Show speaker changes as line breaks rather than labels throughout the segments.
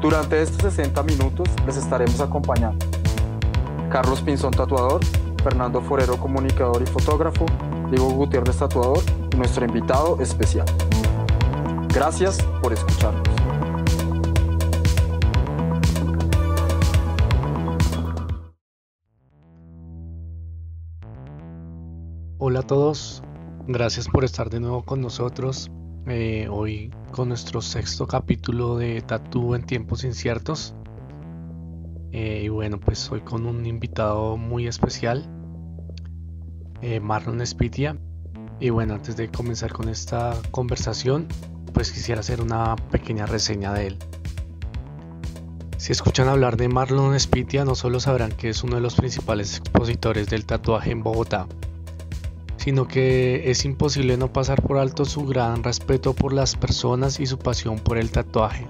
Durante estos 60 minutos les estaremos acompañando Carlos Pinzón Tatuador, Fernando Forero Comunicador y Fotógrafo, Diego Gutiérrez Tatuador nuestro invitado especial. Gracias por escucharnos.
Hola a todos, gracias por estar de nuevo con nosotros. Eh, hoy con nuestro sexto capítulo de Tatú en tiempos inciertos. Eh, y bueno, pues hoy con un invitado muy especial, eh, Marlon Spitia. Y bueno, antes de comenzar con esta conversación, pues quisiera hacer una pequeña reseña de él. Si escuchan hablar de Marlon Spitia, no solo sabrán que es uno de los principales expositores del tatuaje en Bogotá, sino que es imposible no pasar por alto su gran respeto por las personas y su pasión por el tatuaje.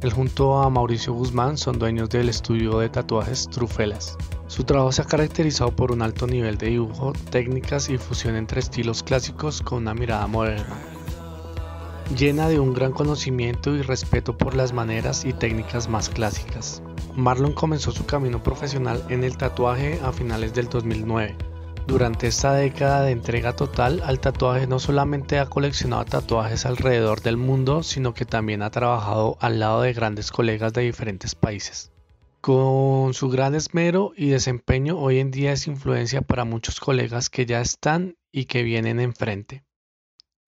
Él junto a Mauricio Guzmán son dueños del estudio de tatuajes Trufelas. Su trabajo se ha caracterizado por un alto nivel de dibujo, técnicas y fusión entre estilos clásicos con una mirada moderna. Llena de un gran conocimiento y respeto por las maneras y técnicas más clásicas. Marlon comenzó su camino profesional en el tatuaje a finales del 2009 durante esta década de entrega total al tatuaje no solamente ha coleccionado tatuajes alrededor del mundo, sino que también ha trabajado al lado de grandes colegas de diferentes países. Con su gran esmero y desempeño hoy en día es influencia para muchos colegas que ya están y que vienen enfrente.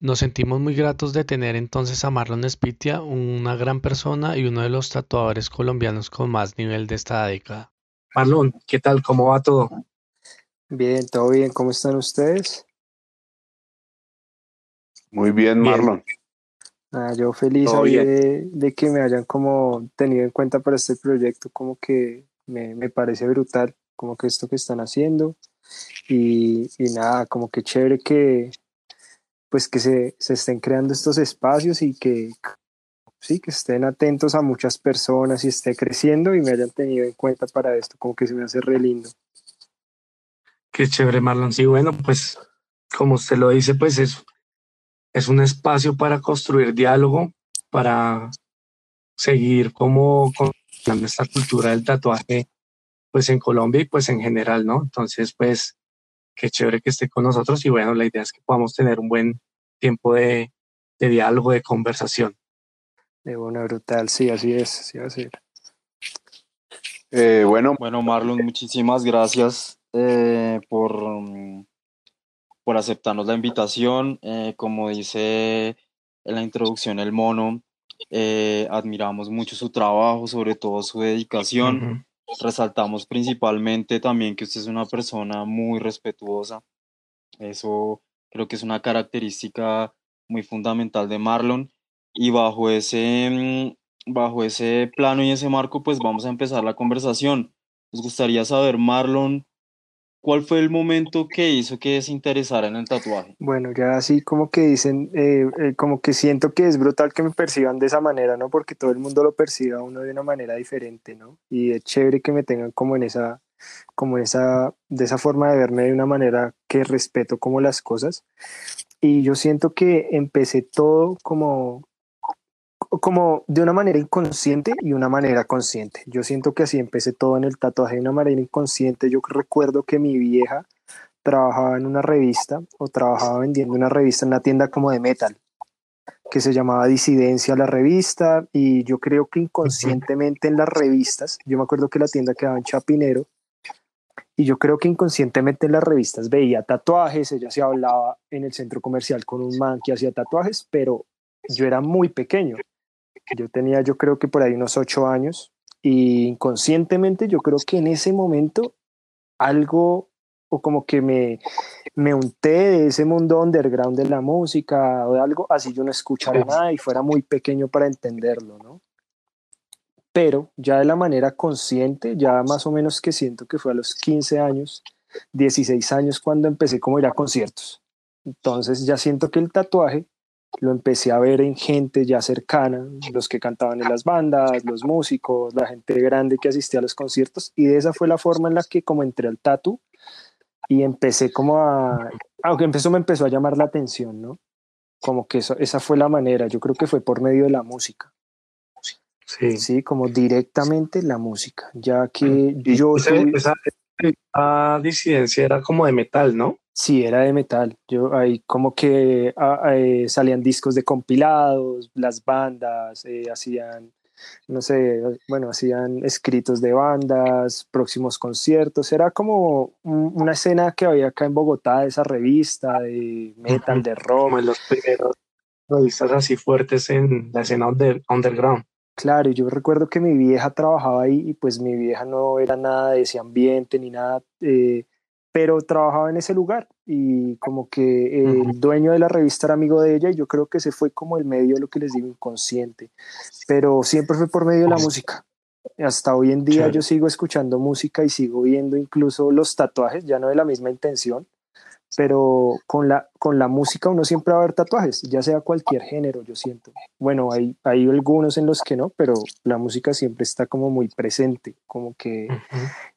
Nos sentimos muy gratos de tener entonces a Marlon Spitia, una gran persona y uno de los tatuadores colombianos con más nivel de esta década.
Marlon, ¿qué tal? ¿Cómo va todo?
Bien, todo bien. ¿Cómo están ustedes?
Muy bien, Marlon.
Ah, yo feliz de, que me hayan como tenido en cuenta para este proyecto, como que me, me parece brutal, como que esto que están haciendo. Y, y, nada, como que chévere que pues que se, se estén creando estos espacios y que sí, que estén atentos a muchas personas y esté creciendo y me hayan tenido en cuenta para esto, como que se me hace re lindo.
Qué chévere, Marlon. Sí, bueno, pues como usted lo dice, pues es, es un espacio para construir diálogo, para seguir como con esta cultura del tatuaje, pues en Colombia y pues en general, ¿no? Entonces, pues qué chévere que esté con nosotros y bueno, la idea es que podamos tener un buen tiempo de, de diálogo, de conversación.
De bueno, brutal, sí, así es, sí va a ser.
Eh, bueno, bueno, Marlon, muchísimas gracias eh, por, mm, por aceptarnos la invitación. Eh, como dice en la introducción el mono, eh, admiramos mucho su trabajo, sobre todo su dedicación. Resaltamos principalmente también que usted es una persona muy respetuosa. Eso creo que es una característica muy fundamental de Marlon. Y bajo ese, mm, bajo ese plano y ese marco, pues vamos a empezar la conversación. Nos gustaría saber, Marlon, ¿Cuál fue el momento que hizo que se interesara en el tatuaje?
Bueno, ya así como que dicen, eh, eh, como que siento que es brutal que me perciban de esa manera, ¿no? Porque todo el mundo lo percibe a uno de una manera diferente, ¿no? Y es chévere que me tengan como en esa, como en esa, de esa forma de verme de una manera que respeto como las cosas. Y yo siento que empecé todo como como de una manera inconsciente y una manera consciente. Yo siento que así empecé todo en el tatuaje de una manera inconsciente. Yo recuerdo que mi vieja trabajaba en una revista o trabajaba vendiendo una revista en una tienda como de metal que se llamaba Disidencia la revista y yo creo que inconscientemente en las revistas, yo me acuerdo que la tienda quedaba en Chapinero y yo creo que inconscientemente en las revistas veía tatuajes, ella se hablaba en el centro comercial con un man que hacía tatuajes, pero yo era muy pequeño. Yo tenía, yo creo que por ahí unos ocho años y inconscientemente yo creo que en ese momento algo o como que me, me unté de ese mundo underground de la música o de algo, así yo no escuchara nada y fuera muy pequeño para entenderlo, ¿no? pero ya de la manera consciente, ya más o menos que siento que fue a los 15 años, 16 años cuando empecé como ir a conciertos. Entonces ya siento que el tatuaje lo empecé a ver en gente ya cercana, los que cantaban en las bandas, los músicos, la gente grande que asistía a los conciertos y de esa fue la forma en la que como entré al tatu y empecé como a, aunque empezó me empezó a llamar la atención, ¿no? Como que eso, esa fue la manera, yo creo que fue por medio de la música.
Sí.
Sí, como directamente la música, ya que yo soy...
Esa, esa disidencia era como de metal, ¿no?
Sí, era de metal. Yo ahí como que ah, eh, salían discos de compilados, las bandas eh, hacían, no sé, bueno, hacían escritos de bandas, próximos conciertos. Era como un- una escena que había acá en Bogotá, esa revista de metal, de rock.
Como en los primeros revistas así fuertes en la escena under- underground.
Claro, yo recuerdo que mi vieja trabajaba ahí y pues mi vieja no era nada de ese ambiente ni nada, eh, pero trabajaba en ese lugar y como que el dueño de la revista era amigo de ella y yo creo que ese fue como el medio de lo que les digo inconsciente, pero siempre fue por medio de la música. Hasta hoy en día yo sigo escuchando música y sigo viendo incluso los tatuajes, ya no de la misma intención, pero con la, con la música uno siempre va a ver tatuajes, ya sea cualquier género, yo siento. Bueno, hay, hay algunos en los que no, pero la música siempre está como muy presente, como que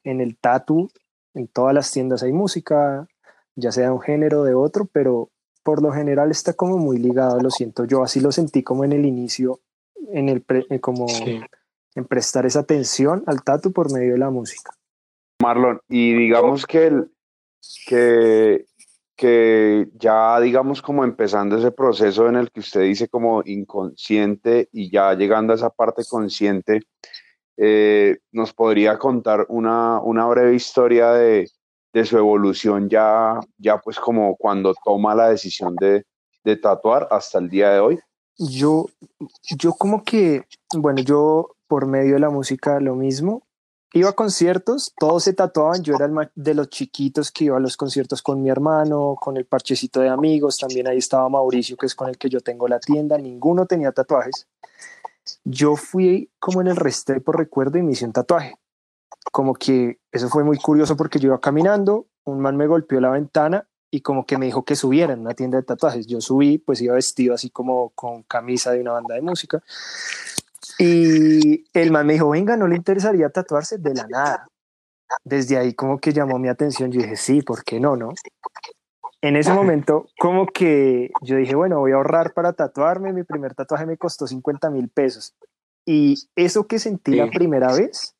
en el tatu, en todas las tiendas hay música, ya sea de un género o de otro, pero por lo general está como muy ligado, lo siento yo, así lo sentí como en el inicio, en el pre- eh, como
Sí.
en prestar esa atención al tatu por medio de la música.
Marlon, y digamos que, el, que, que ya digamos como empezando ese proceso en el que usted dice como inconsciente y ya llegando a esa parte consciente, eh, nos podría contar una, una breve historia de, de su evolución ya, ya pues como cuando toma la decisión de, de tatuar hasta el día de hoy.
Yo, yo como que, bueno, yo por medio de la música lo mismo. Iba a conciertos, todos se tatuaban, yo era el de los chiquitos que iba a los conciertos con mi hermano, con el parchecito de amigos, también ahí estaba Mauricio, que es con el que yo tengo la tienda, ninguno tenía tatuajes. Yo fui como en el Restrepo, recuerdo, y me hice un tatuaje. Como que eso fue muy curioso porque yo iba caminando, un man me golpeó la ventana y como que me dijo que subiera en una tienda de tatuajes. Yo subí, pues iba vestido así como con camisa de una banda de música. Y el man me dijo, venga, ¿no le interesaría tatuarse? De la nada. Desde ahí como que llamó mi atención. Yo dije, sí, ¿por qué no, no? En ese momento como que yo dije, bueno, voy a ahorrar para tatuarme. Mi primer tatuaje me costó 50 mil pesos. Y eso que sentí la
Sí.
primera vez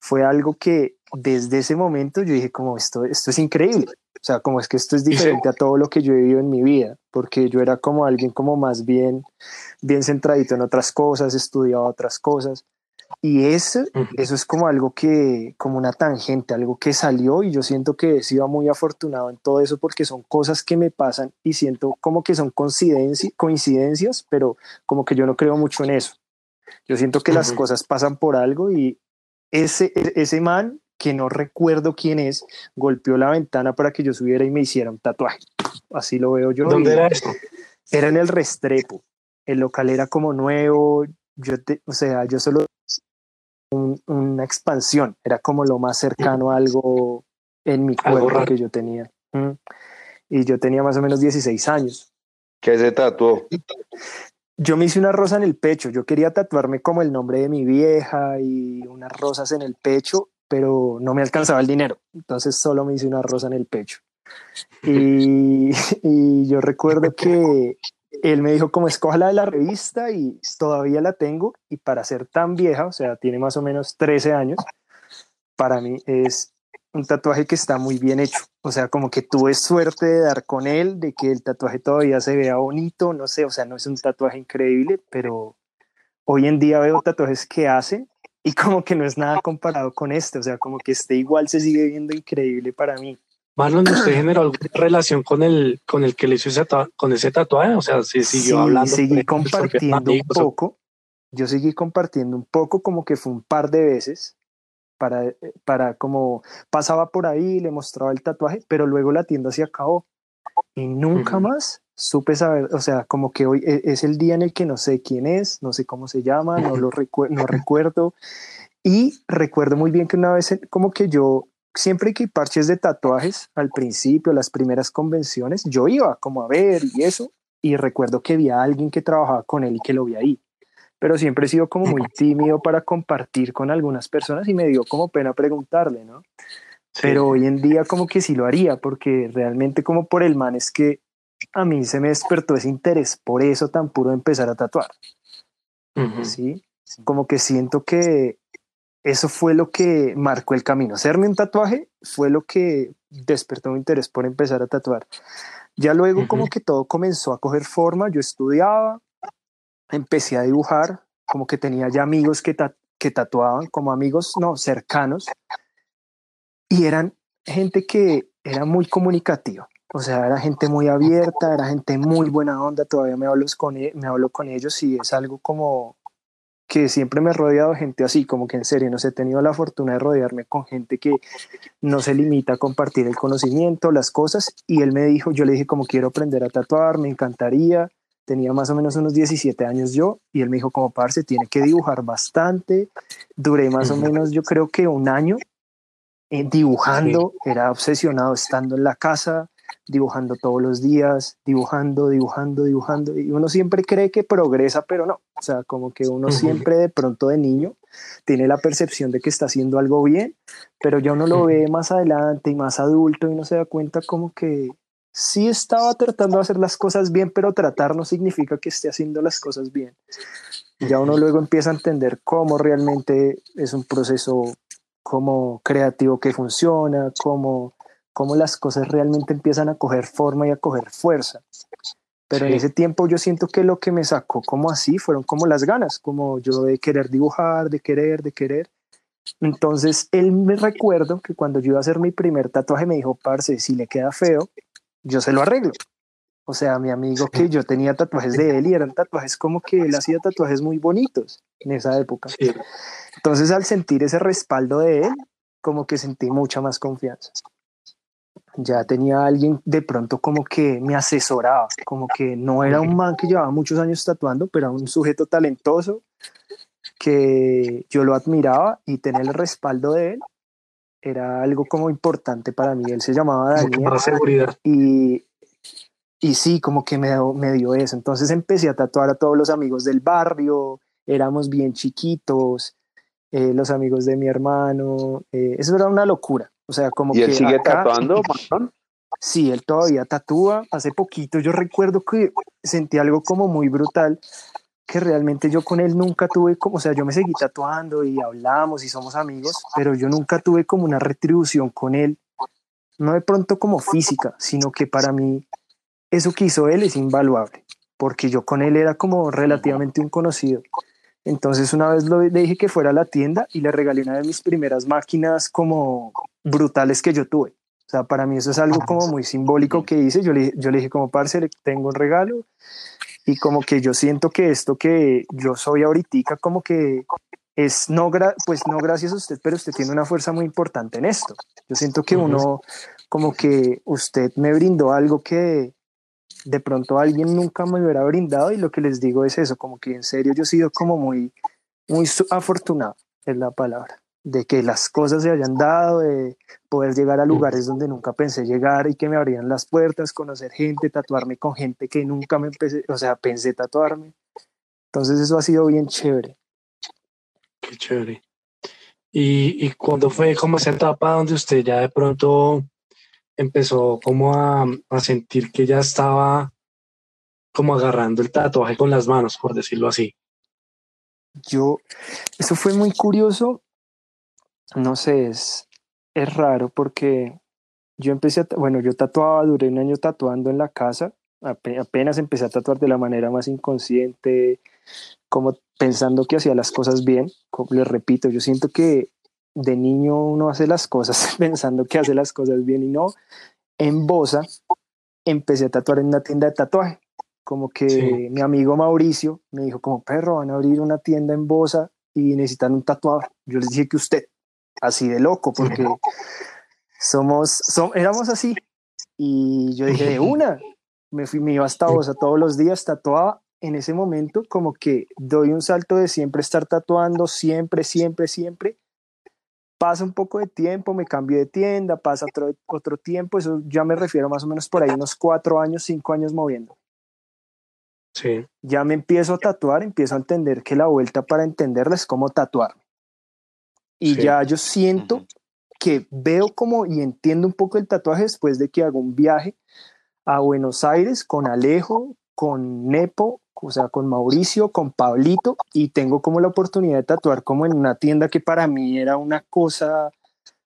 fue algo que desde ese momento yo dije, como esto, esto es increíble. O sea, como es que esto es diferente a todo lo que yo he vivido en mi vida, porque yo era como alguien como más bien, bien centradito en otras cosas, estudiaba otras cosas. Y eso, es como algo que, como una tangente, algo que salió y yo siento que he sido muy afortunado en todo eso porque son cosas que me pasan y siento como que son coincidencias, coincidencias pero como que yo no creo mucho en eso. Yo siento que las cosas pasan por algo y ese, e- ese man, que no recuerdo quién es, golpeó la ventana para que yo subiera y me hiciera un tatuaje. Así lo veo yo.
¿Dónde
y-
era esto?
era en el Restrepo. El local era como nuevo. Yo te, o sea, yo solo un- una expansión. Era como lo más cercano a algo en mi cuerpo que yo tenía. Mm. Y yo tenía más o menos 16 años.
¿Qué se tatuó?
Yo me hice una rosa en el pecho. Yo quería tatuarme como el nombre de mi vieja y unas rosas en el pecho, pero no me alcanzaba el dinero. Entonces solo me hice una rosa en el pecho. Y, y yo recuerdo que él me dijo como escoja la de la revista y todavía la tengo y para ser tan vieja, o sea, tiene más o menos 13 años, para mí es un tatuaje que está muy bien hecho. O sea, como que tuve suerte de dar con él, de que el tatuaje todavía se vea bonito, no sé, o sea, no es un tatuaje increíble, pero hoy en día veo tatuajes que hace y como que no es nada comparado con este, o sea, como que este igual se sigue viendo increíble para mí.
Marlon, ¿usted generó alguna relación con el, con el que le hizo ese, con ese tatuaje? O sea, si siguió
Sí,
hablando.
seguí compartiendo un poco. Yo seguí compartiendo un poco, como que fue un par de veces, para, para como pasaba por ahí, le mostraba el tatuaje, pero luego la tienda se acabó y nunca
Ujú.
más supe saber, o sea, como que hoy e, es el día en el que no sé quién es, no sé cómo se llama, no lo no recuerdo. Y recuerdo muy bien que una vez, como que yo, siempre que parches de tatuajes, al principio, las primeras convenciones, yo iba como a ver y eso, y recuerdo que vi a alguien que trabajaba con él y que lo vi ahí. Pero siempre he sido como muy tímido para compartir con algunas personas y me dio como pena preguntarle, ¿no? Pero hoy en día como que sí lo haría, porque realmente como por el man es que a mí se me despertó ese interés por eso tan puro de empezar a tatuar. ¿Sí? Como que siento que eso fue lo que marcó el camino. Hacerme un tatuaje fue lo que despertó mi interés por empezar a tatuar. Ya luego como que todo comenzó a coger forma, yo estudiaba, empecé a dibujar, como que tenía ya amigos que, que tatuaban, como amigos no cercanos, y eran gente que era muy comunicativa. O sea, era gente muy abierta, era gente muy buena onda, todavía me hablo con, e, me hablo con ellos y es algo como que siempre me he rodeado de gente así, como que en serio, no sé, he tenido la fortuna de rodearme con gente que no se limita a compartir el conocimiento, las cosas, y él me dijo, yo le dije como quiero aprender a tatuar, me encantaría, tenía más o menos unos 17 años yo, y él me dijo como parce, tiene que dibujar bastante, duré más o menos yo creo que un año eh, dibujando, era obsesionado estando en la casa, dibujando todos los días, dibujando, dibujando, dibujando, y uno siempre cree que progresa, pero no, o sea, como que uno siempre de pronto de niño tiene la percepción de que está haciendo algo bien, pero ya uno lo ve más adelante y más adulto y uno se da cuenta como que sí estaba tratando de hacer las cosas bien, pero tratar no significa que esté haciendo las cosas bien. Ya uno luego empieza a entender cómo realmente es un proceso como creativo que funciona, cómo cómo las cosas realmente empiezan a coger forma y a coger fuerza. Pero en ese tiempo yo siento que lo que me sacó como así fueron como las ganas, como yo de querer dibujar, de querer, de querer. Entonces él me recuerdo que cuando yo iba a hacer mi primer tatuaje me dijo, parce, si le queda feo, yo se lo arreglo. O sea, mi amigo que yo tenía tatuajes de él y eran tatuajes como que él hacía tatuajes muy bonitos en esa época. Entonces al sentir ese respaldo de él, como que sentí mucha más confianza ya tenía alguien de pronto como que me asesoraba, como que no era un man que llevaba muchos años tatuando, pero era un sujeto talentoso que yo lo admiraba y tener el respaldo de él era algo como importante para mí. Él se llamaba Daniel.
seguridad.
Y, y sí, como que me, me dio eso. Entonces empecé a tatuar a todos los amigos del barrio, éramos bien chiquitos, eh, los amigos de mi hermano, eh, eso era una locura. O sea, como
¿Y él sigue tatuando,
Sí, él todavía tatúa. Hace poquito yo recuerdo que sentí algo como muy brutal, que realmente yo con él nunca tuve como, o sea, yo me seguí tatuando y hablamos y somos amigos, pero yo nunca tuve como una retribución con él, no de pronto como física, sino que para mí eso que hizo él es invaluable, porque yo con él era como relativamente un conocido. Entonces una vez le dije que fuera a la tienda y le regalé una de mis primeras máquinas como brutales que yo tuve. O sea, para mí eso es algo como muy simbólico que hice. Yo le, yo le dije como, parce, tengo un regalo y como que yo siento que esto que yo soy ahorita como que es no, pues no gracias a usted, pero usted tiene una fuerza muy importante en esto. Yo siento que uno, como que usted me brindó algo que de pronto alguien nunca me hubiera brindado y lo que les digo es eso, como que en serio yo he sido como muy, muy afortunado, es la palabra de que las cosas se hayan dado, de poder llegar a lugares donde nunca pensé llegar y que me abrían las puertas, conocer gente, tatuarme con gente que nunca me empecé, o sea, pensé tatuarme. Entonces eso ha sido bien chévere.
Qué chévere. ¿Y, y cuándo fue como esa etapa donde usted ya de pronto empezó como a, a sentir que ya estaba como agarrando el tatuaje con las manos, por decirlo así?
Yo, eso fue muy curioso no sé, es, es raro porque yo empecé a, bueno, yo tatuaba, duré un año tatuando en la casa, apenas empecé a tatuar de la manera más inconsciente, como pensando que hacía las cosas bien, como les repito, yo siento que de niño uno hace las cosas pensando que hace las cosas bien y no. En Bosa empecé a tatuar en una tienda de tatuaje, como que mi amigo Mauricio me dijo como perro, van a abrir una tienda en Bosa y necesitan un tatuador. Yo les dije que usted, así de loco, porque somos, éramos así. Y yo dije, de una, me, fui, me iba hasta Bosa todos los días, tatuaba. En ese momento, como que doy un salto de siempre estar tatuando, siempre, siempre, siempre. Pasa un poco de tiempo, me cambio de tienda, pasa otro, otro tiempo, eso ya me refiero más o menos por ahí unos cuatro años, cinco años moviendo.
Sí.
Ya me empiezo a tatuar, empiezo a entender que la vuelta para entenderla es como tatuarme. Y
Sí.
ya yo siento que veo como y entiendo un poco el tatuaje después de que hago un viaje a Buenos Aires con Alejo, con Nepo, o sea, con Mauricio, con Pablito, y tengo como la oportunidad de tatuar como en una tienda que para mí era una cosa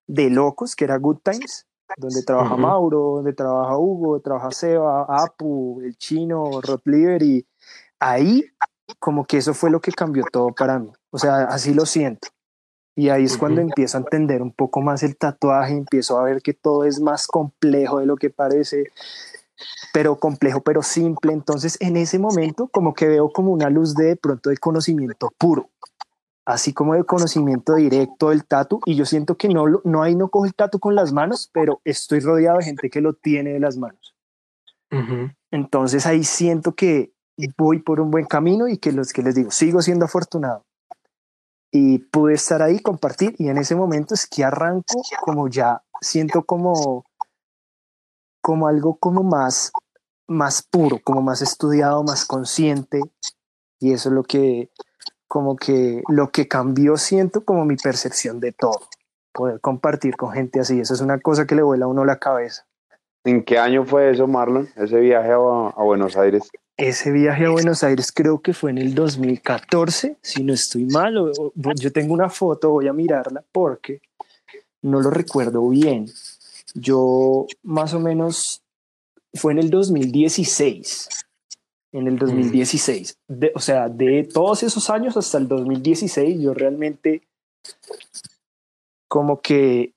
de locos, que era Good Times, donde trabaja. Mauro, donde trabaja Hugo, donde trabaja Seba, Apu, el chino, Rod Liver, y ahí como que eso fue lo que cambió todo para mí. O sea, así lo siento. Y ahí es cuando empiezo a entender un poco más el tatuaje, empiezo a ver que todo es más complejo de lo que parece, pero complejo, pero simple. Entonces, en ese momento, como que veo como una luz de, de pronto de conocimiento puro, así como de conocimiento directo del tatu. Y yo siento que no, no ahí no cojo el tatu con las manos, pero estoy rodeado de gente que lo tiene de las manos.
Ujú.
Entonces ahí siento que voy por un buen camino y que los que les digo, sigo siendo afortunado. Y pude estar ahí, compartir, y en ese momento es que arranco como ya, siento como, como algo como más, más puro, como más estudiado, más consciente, y eso es lo que, como que, lo que cambió, siento como mi percepción de todo, poder compartir con gente así, eso es una cosa que le vuela a uno la cabeza.
¿En qué año fue eso, Marlon? Ese viaje a, a Buenos Aires.
Ese viaje a Buenos Aires creo que fue en el 2014, si no estoy mal. yo tengo una foto, voy a mirarla porque no lo recuerdo bien. Yo más o menos fue en el 2016. En el 2016. De- o sea, de todos esos años hasta el 2016, yo realmente como que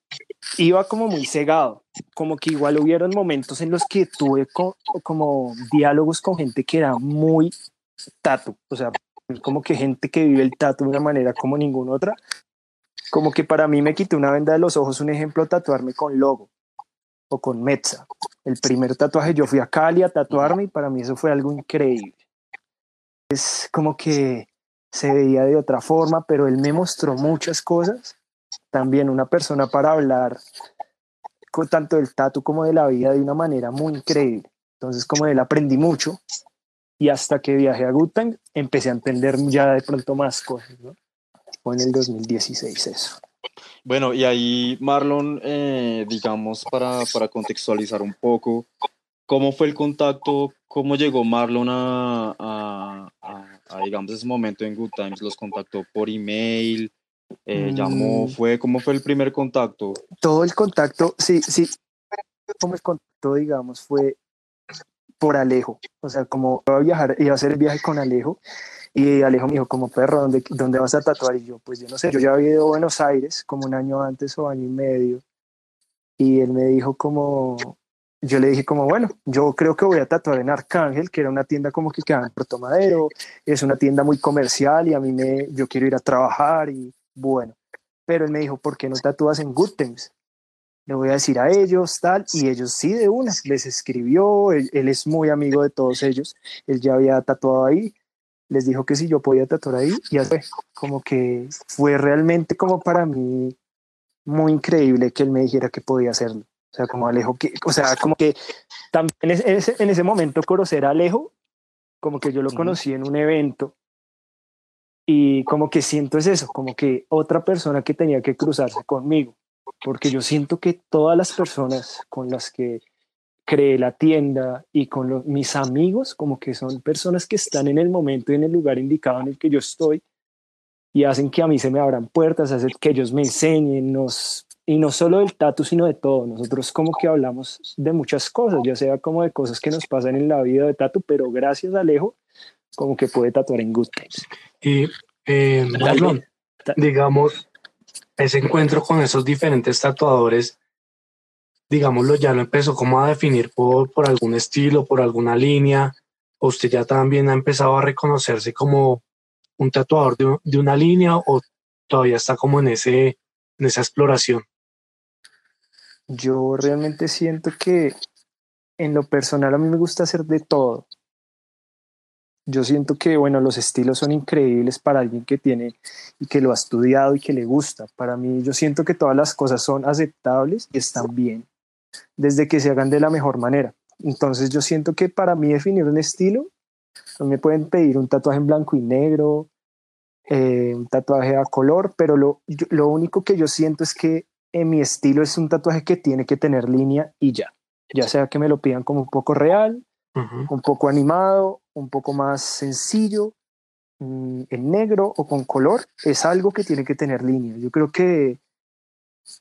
iba como muy cegado, como que igual hubieron momentos en los que tuve co- como diálogos con gente que era muy tatu, o sea, como que gente que vive el tatu de una manera como ninguna otra, como que para mí me quité una venda de los ojos, un ejemplo, tatuarme con logo o con Metza. El primer tatuaje, yo fui a Cali a tatuarme y para mí eso fue algo increíble. Es como que se veía de otra forma, pero él me mostró muchas cosas. También una persona para hablar con tanto del tatu como de la vida de una manera muy increíble. Entonces, como él aprendí mucho y hasta que viajé a Gutang empecé a entender ya de pronto más cosas, ¿no? Fue en el 2016 eso.
Bueno, y ahí, Marlon, eh, digamos, para, para contextualizar un poco, ¿cómo fue el contacto? ¿Cómo llegó Marlon a, a, a- a, digamos, ese momento en Good Times? ¿Los contactó por email? Eh, ¿Llamó?
Mm.
Fue, ¿Cómo fue el primer contacto?
Todo el contacto, sí, sí, como el contacto, digamos, fue por Alejo. O sea, como iba a viajar, iba a hacer el viaje con Alejo y Alejo me dijo, como perro, ¿dónde, ¿dónde vas a tatuar? Y yo, pues yo no sé, yo ya había ido a Buenos Aires como un año antes o año y medio. Y él me dijo como, yo le dije como, bueno, yo creo que voy a tatuar en Arcángel, que era una tienda como que quedaba en Puerto Madero, es una tienda muy comercial y a mí me, yo quiero ir a trabajar y bueno. Pero él me dijo, ¿por qué no tatúas en Good Times? Le voy a decir a ellos, tal, y ellos sí, de una, les escribió, él, él es muy amigo de todos ellos, él ya había tatuado ahí, les dijo que si yo podía tatuar ahí, y así fue, como que fue realmente como para mí muy increíble que él me dijera que podía hacerlo. O sea, como Alejo, que, o sea, como que también en ese- en ese, en ese momento conocer a Alejo, como que yo lo conocí en un evento y como que siento es eso, como que otra persona que tenía que cruzarse conmigo, porque yo siento que todas las personas con las que creé la tienda y con los- mis amigos, como que son personas que están en el momento y en el lugar indicado en el que yo estoy y hacen que a mí se me abran puertas, hacen que ellos me enseñen, nos, y no solo del tatu, sino de todo. Nosotros como que hablamos de muchas cosas, ya sea como de cosas que nos pasan en la vida de tatu, pero gracias a Alejo, como que puede tatuar en Good Times.
Y eh, Marlon, digamos, ese encuentro con esos diferentes tatuadores, digámoslo, ya lo empezó como a definir por, por algún estilo, por alguna línea, o usted ya también ha empezado a reconocerse como un tatuador de, de una línea o todavía está como en, ese, en esa exploración.
Yo realmente siento que en lo personal a mí me gusta hacer de todo. Yo siento que, bueno, los estilos son increíbles para alguien que tiene y que lo ha estudiado y que le gusta. Para mí, yo siento que todas las cosas son aceptables y están bien, desde que se hagan de la mejor manera. Entonces, yo siento que para mí definir un estilo, me pueden pedir un tatuaje en blanco y negro, eh, un tatuaje a color, pero lo, lo único que yo siento es que en mi estilo es un tatuaje que tiene que tener línea y ya. Ya sea que me lo pidan como un poco real, un poco animado, un poco más sencillo, mm, en negro o con color, es algo que tiene que tener línea. Yo creo que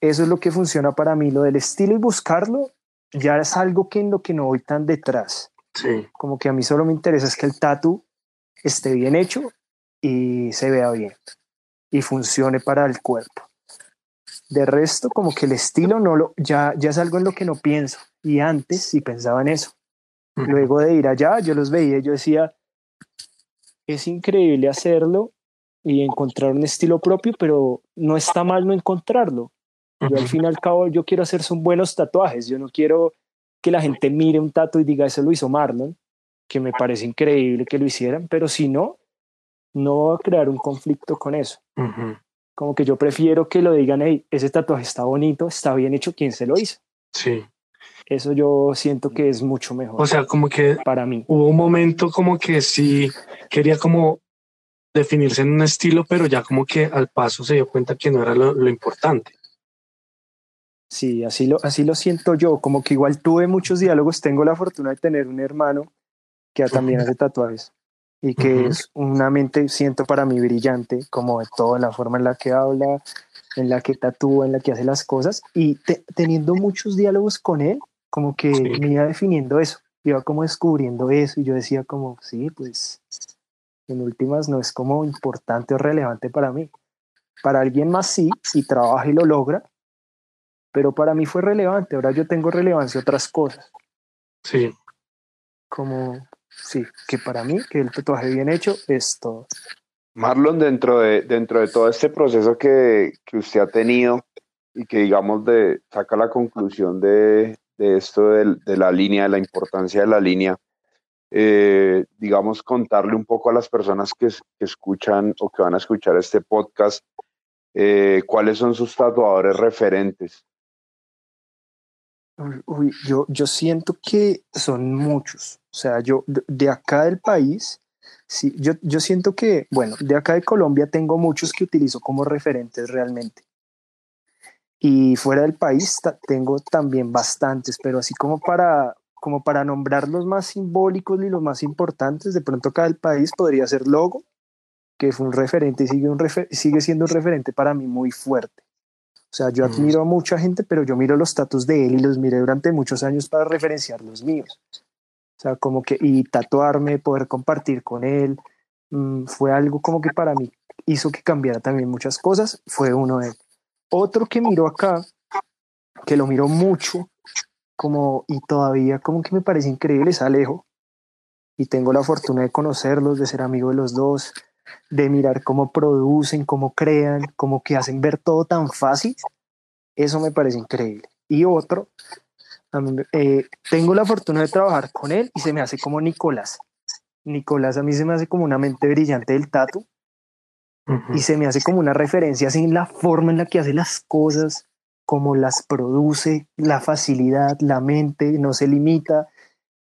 eso es lo que funciona para mí. Lo del estilo y buscarlo ya es algo que en lo que no voy tan detrás.
Sí.
Como que a mí solo me interesa es que el tatu esté bien hecho y se vea bien y funcione para el cuerpo. De resto, como que el estilo no lo, ya, ya es algo en lo que no pienso. Y antes sí pensaba en eso. Luego de ir allá, yo los veía y yo decía, es increíble hacerlo y encontrar un estilo propio, pero no está mal no encontrarlo. Yo al fin y al cabo, yo quiero hacer son buenos tatuajes. Yo no quiero que la gente mire un tatu y diga, eso lo hizo Marlon, que me parece increíble que lo hicieran, pero si no, no voy a crear un conflicto con eso. Como que yo prefiero que lo digan, hey, ese tatuaje está bonito, está bien hecho, ¿quién se lo hizo?
Sí.
Eso yo siento que es mucho mejor.
O sea, como que
para mí.
Hubo un momento como que sí quería como definirse en un estilo, pero ya como que al paso se dio cuenta que no era lo, importante.
Sí, así lo, así lo siento yo, como que igual tuve muchos diálogos, tengo la fortuna de tener un hermano que también hace tatuajes y que es una mente, siento para mí brillante, como de toda la forma en la que habla, en la que tatúa, en la que hace las cosas, y teniendo muchos diálogos con él, como que me iba definiendo eso, iba como descubriendo eso y yo decía como, sí, pues en últimas no es como importante o relevante para mí. Para alguien más sí, si trabaja y lo logra, pero para mí fue relevante, ahora yo tengo relevancia otras cosas.
Sí.
Como, sí, que para mí, que el tatuaje bien hecho es todo.
Marlon, dentro de, dentro de todo este proceso que, que usted ha tenido y que digamos de, saca la conclusión de, de esto de, la línea, de la importancia de la línea, eh, digamos, contarle un poco a las personas que, escuchan o que van a escuchar este podcast, eh, cuáles son sus tatuadores referentes.
Uy, yo, yo siento que son muchos. O sea, yo de acá del país, sí, yo, yo siento que, bueno, de acá de Colombia tengo muchos que utilizo como referentes realmente. Y fuera del país tengo también bastantes, pero así como para, como para nombrar los más simbólicos y los más importantes, de pronto cada país podría ser Logo, que fue un referente y sigue, un sigue siendo un referente para mí muy fuerte. O sea, yo admiro a mucha gente, pero yo miro los status de él y los miré durante muchos años para referenciar los míos. O sea, como que, y tatuarme, poder compartir con él, mm, fue algo como que para mí hizo que cambiara también muchas cosas, fue uno de él. Otro que miro acá, que lo miro mucho, como, y todavía como que me parece increíble, es Alejo. Y tengo la fortuna de conocerlos, de ser amigo de los dos, de mirar cómo producen, cómo crean, cómo que hacen ver todo tan fácil. Eso me parece increíble. Y otro, eh, tengo la fortuna de trabajar con él y se me hace como Nicolás. Nicolás a mí se me hace como una mente brillante del tatu y se me hace como una referencia así en la forma en la que hace las cosas, cómo las produce, la facilidad, la mente, no se limita.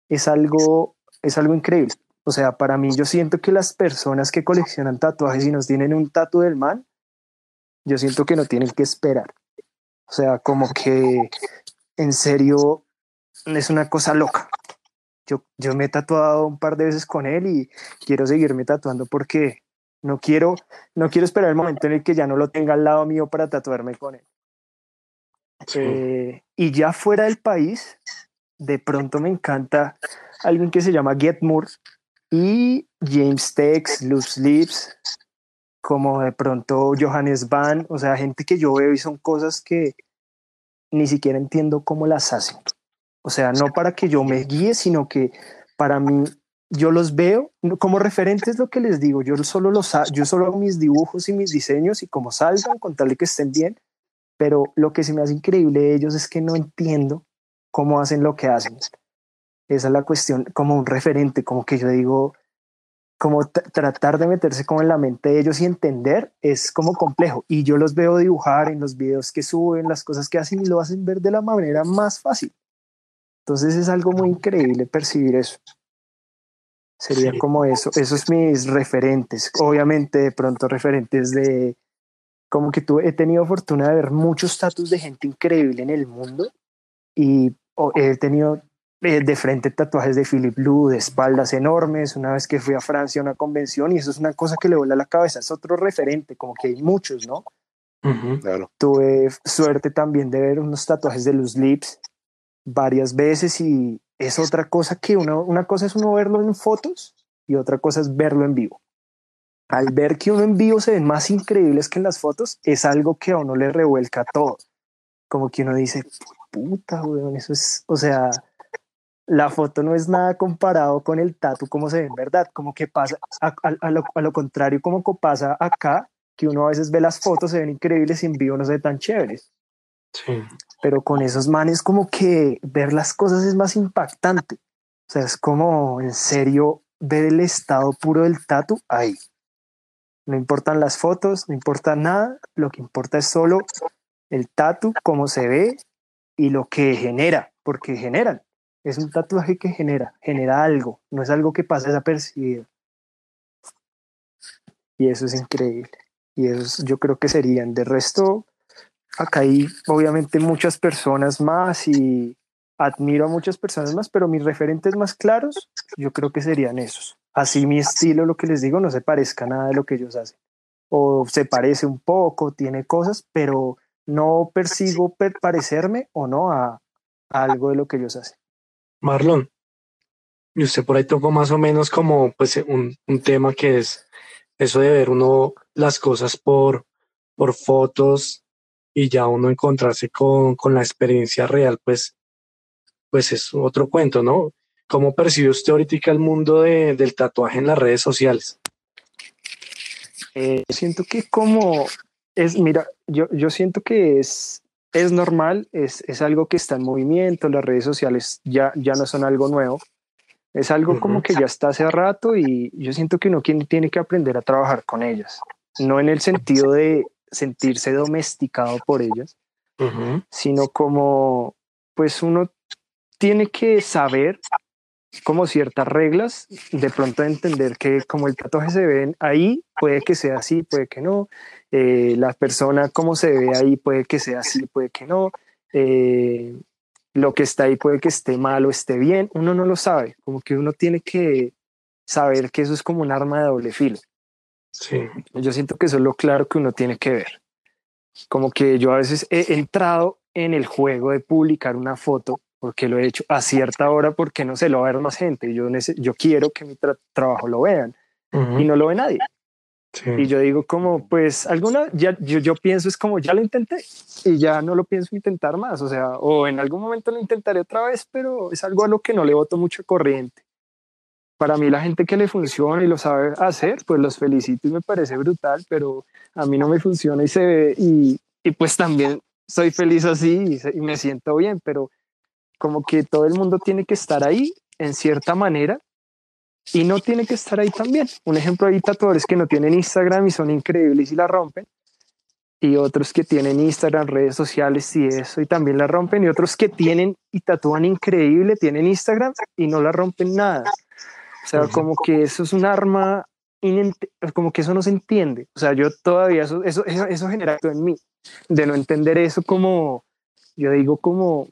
Es algo, es algo increíble. O sea, para mí yo siento que las personas que coleccionan tatuajes y nos tienen un tatu del man, yo siento que no tienen que esperar. O sea, como que en serio es una cosa loca. Yo, yo me he tatuado un par de veces con él y quiero seguirme tatuando porque no quiero, no quiero esperar el momento en el que ya no lo tenga al lado mío para tatuarme con él. Eh, y ya fuera del país, de pronto me encanta alguien que se llama Get Moore y James Tex, Loose Lips, como de pronto Johannes Van, o sea, gente que yo veo y son cosas que ni siquiera entiendo cómo las hacen. O sea, no para que yo me guíe, sino que para mí yo los veo como referentes lo que les digo yo solo los yo solo hago mis dibujos y mis diseños y como salgan con tal de que estén bien pero lo que se me hace increíble de ellos es que no entiendo cómo hacen lo que hacen Esa es la cuestión, como un referente, como que yo digo, como tratar de meterse como en la mente de ellos y entender es como complejo. Y yo los veo dibujar en los videos que suben, las cosas que hacen y lo hacen ver de la manera más fácil. Entonces es algo muy increíble percibir eso. Sería como eso, esos mis referentes. Obviamente de pronto referentes de, como que tú he tenido fortuna de ver muchos estatus de gente increíble en el mundo y he tenido eh, de frente tatuajes de Philip Blue, de espaldas enormes, una vez que fui a Francia a una convención y eso es una cosa que le vuela la cabeza, es otro referente, como que hay muchos, ¿no? claro. Tuve suerte también de ver unos tatuajes de los lips varias veces y es otra cosa que uno, una cosa es uno verlo en fotos y otra cosa es verlo en vivo. Al ver que uno en vivo se ven más increíbles que en las fotos, es algo que a uno le revuelca todo. Como que uno dice, puta, weón, eso es, o sea, la foto no es nada comparado con el tatu como se ve en verdad, como que pasa a, lo, contrario como pasa acá, que uno a veces ve las fotos, se ven increíbles y en vivo no se ven tan chéveres. Sí. Pero con esos manes como que ver las cosas es más impactante. O sea, es como en serio ver el estado puro del tatu ahí. No importan las fotos, no importa nada, lo que importa es solo el tatu, cómo se ve y lo que genera, porque generan. Es un tatuaje que genera, genera algo, no es algo que pasa desapercibido. Y eso es increíble. Y eso yo creo que serían. De resto, acá hay obviamente muchas personas más y admiro a muchas personas más, pero mis referentes más claros, yo creo que serían esos. Así mi estilo, lo que les digo, no se parezca a nada de lo que ellos hacen. O se parece un poco, tiene cosas, pero no persigo parecerme o no a algo de lo que ellos hacen.
Marlon, y usted por ahí tocó más o menos como pues un, un, tema que es eso de ver uno las cosas por, por fotos y ya uno encontrarse con, con la experiencia real, pues, pues es otro cuento, ¿no? ¿Cómo percibe usted ahorita el mundo de, del tatuaje en las redes sociales?
Eh, siento que como es, mira, yo, yo siento que es es normal, es, es, algo que está en movimiento, las redes sociales ya, ya no son algo nuevo, es algo como que ya está hace rato y yo siento que uno tiene que aprender a trabajar con ellas, no en el sentido de sentirse domesticado por ellas, sino como pues uno tiene que saber como ciertas reglas, de pronto entender que como el tatuaje se ve ahí, puede que sea así, puede que no, eh, la persona como se ve ahí puede que sea así, puede que no, eh, lo que está ahí puede que esté mal o esté bien, uno no lo sabe, como que uno tiene que saber que eso es como un arma de doble filo. Sí. Yo siento que eso es lo claro que uno tiene que ver. Como que yo a veces he entrado en el juego de publicar una foto porque lo he hecho a cierta hora porque no se lo va a ver más gente. Yo, yo quiero que mi trabajo lo vean y no lo ve nadie. Y yo digo como, pues alguna, ya, yo, yo pienso es como, ya lo intenté y ya no lo pienso intentar más, o sea, o en algún momento lo intentaré otra vez, pero es algo a lo que no le voto mucho corriente. Para mí la gente que le funciona y lo sabe hacer, pues los felicito y me parece brutal, pero a mí no me funciona y se ve, y, y pues también soy feliz así y, y me siento bien, pero como que todo el mundo tiene que estar ahí en cierta manera y no tiene que estar ahí también. Un ejemplo, hay tatuadores que no tienen Instagram y son increíbles y la rompen. Y otros que tienen Instagram, redes sociales y eso y también la rompen. Y otros que tienen y tatúan increíble, tienen Instagram y no la rompen nada. O sea, como que eso es un arma, como que eso no se entiende. O sea, yo todavía, eso, eso, eso, eso genera en mí, de no entender eso como, yo digo como,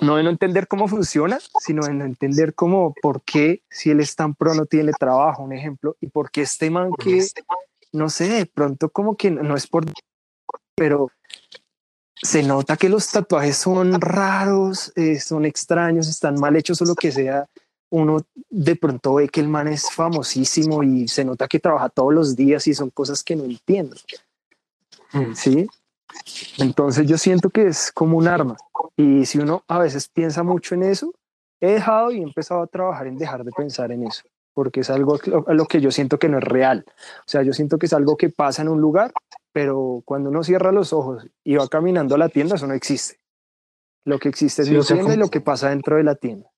no de no entender cómo funciona, sino de no entender cómo, por qué, si él es tan pro, no tiene trabajo, un ejemplo, y por qué este man que, no sé, de pronto como que no, es por, pero se nota que los tatuajes son raros, eh, son extraños, están mal hechos o lo que sea. Uno de pronto ve que el man es famosísimo y se nota que trabaja todos los días y son cosas que no entiendo. Mm. Sí. Entonces yo siento que es como un arma. Y si uno a veces piensa mucho en eso, he dejado y he empezado a trabajar en dejar de pensar en eso, porque es algo a lo que yo siento que no es real. O sea, yo siento que es algo que pasa en un lugar, pero cuando uno cierra los ojos y va caminando a la tienda, eso no existe. Lo que existe es lo que pasa dentro de la tienda.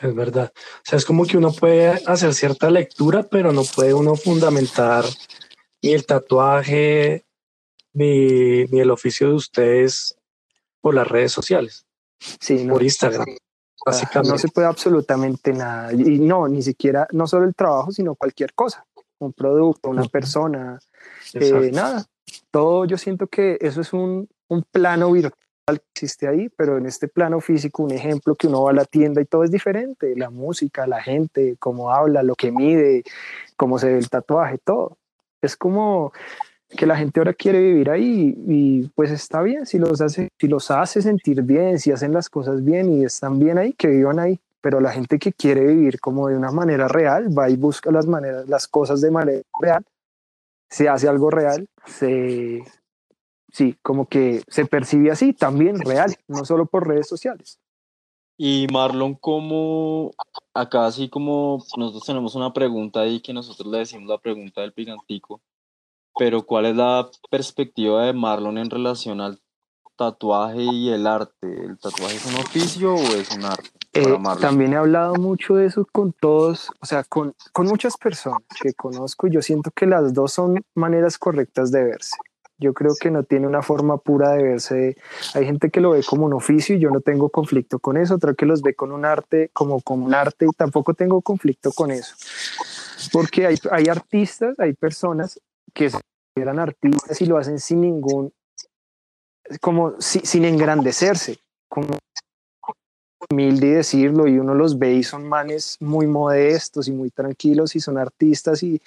Es verdad. O sea, es como que uno puede hacer cierta lectura, pero no puede uno fundamentar ni el tatuaje ni, ni el oficio de ustedes por las redes sociales,
Sí, no,
por Instagram.
Ah,
Básicamente.
no se puede absolutamente nada. Y no, ni siquiera, no solo el trabajo, sino cualquier cosa. Un producto, una persona, eh, nada. Todo yo siento que eso es un, un plano virtual que existe ahí, pero en este plano físico, un ejemplo que uno va a la tienda y todo es diferente. La música, la gente, cómo habla, lo que mide, cómo se ve el tatuaje, todo. Es como que la gente ahora quiere vivir ahí y pues está bien si los hace si los hace sentir bien si hacen las cosas bien y están bien ahí que vivan ahí. Pero la gente que quiere vivir como de una manera real va y busca las maneras las cosas de manera real se hace algo real se sí como que se percibe así también real no solo por redes sociales.
Y Marlon, como acá así como nosotros tenemos una pregunta ahí que nosotros le decimos la pregunta del picantico, pero ¿cuál es la perspectiva de Marlon en relación al tatuaje y el arte? ¿El tatuaje es un oficio o es un arte?
Eh, también he hablado mucho de eso con todos, o sea, con, con muchas personas que conozco y yo siento que las dos son maneras correctas de verse. Yo creo que no tiene una forma pura de verse. Hay gente que lo ve como un oficio y yo no tengo conflicto con eso, otra que los ve con un arte como como un arte y tampoco tengo conflicto con eso. Porque hay, hay artistas, hay personas que consideran artistas y lo hacen sin ningún, como si- sin engrandecerse, como humilde decirlo y uno los ve y son manes muy modestos y muy tranquilos y son artistas y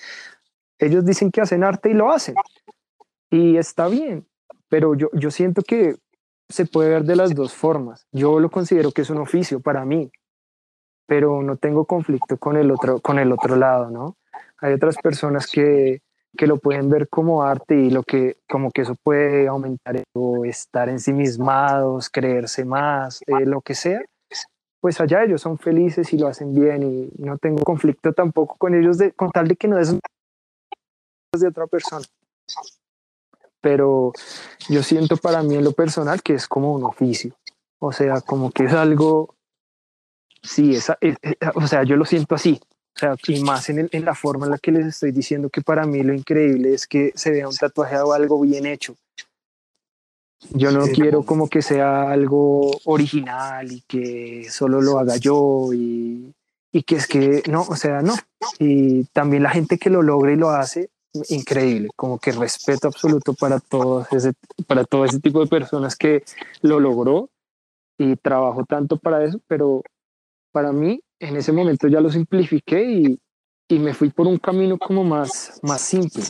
ellos dicen que hacen arte y lo hacen. Y está bien pero yo, yo siento que se puede ver de las dos formas. Yo lo considero que es un oficio para mí pero no tengo conflicto con el otro con el otro lado no hay otras personas que que lo pueden ver como arte y lo que como que eso puede aumentar o estar ensimismados creerse más eh, lo que sea pues allá ellos son felices y lo hacen bien y no tengo conflicto tampoco con ellos de, con tal de que no es de otra persona. Pero yo siento para mí en lo personal que es como un oficio. O sea, como que es algo, sí, es- es- o sea, yo lo siento así. O sea, y más en, el- en la forma en la que les estoy diciendo que para mí lo increíble es que se vea un tatuaje o algo bien hecho. Yo no
Sí.
quiero como que sea algo original y que solo lo haga yo y, y que es que no, o sea, no. Y también la gente que lo logra y lo hace, increíble, como que respeto absoluto para todos ese, para todo ese tipo de personas que lo logró y trabajo tanto para eso, pero para mí en ese momento ya lo simplifiqué y, y me fui por un camino como más, más simple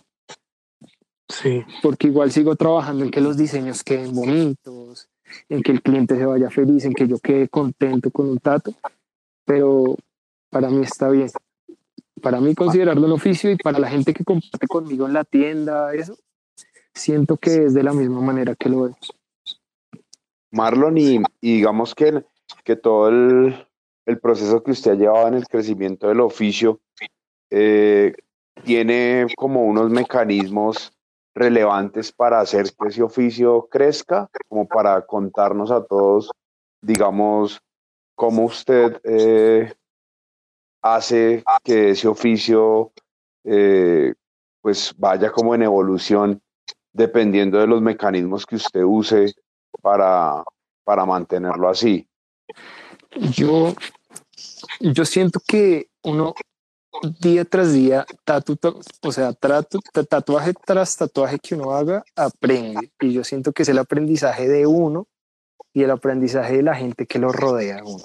Sí,
porque igual sigo trabajando en que los diseños queden bonitos, en que el cliente se vaya feliz, en que yo quede contento con un tato, pero para mí está bien. Para mí considerarlo un oficio y para la gente que comparte conmigo en la tienda, eso, siento que es de la misma manera que lo vemos.
Marlon, y, y digamos que, que todo el, el proceso que usted ha llevado en el crecimiento del oficio eh, tiene como unos mecanismos relevantes para hacer que ese oficio crezca, como para contarnos a todos, digamos, cómo usted eh, hace que ese oficio eh, pues vaya como en evolución dependiendo de los mecanismos que usted use para, para mantenerlo así.
Yo, yo siento que uno día tras día, tatu, ta- o sea, trato, ta- tatuaje tras tatuaje que uno haga, aprende. Y yo siento que es el aprendizaje de uno y el aprendizaje de la gente que lo rodea a uno.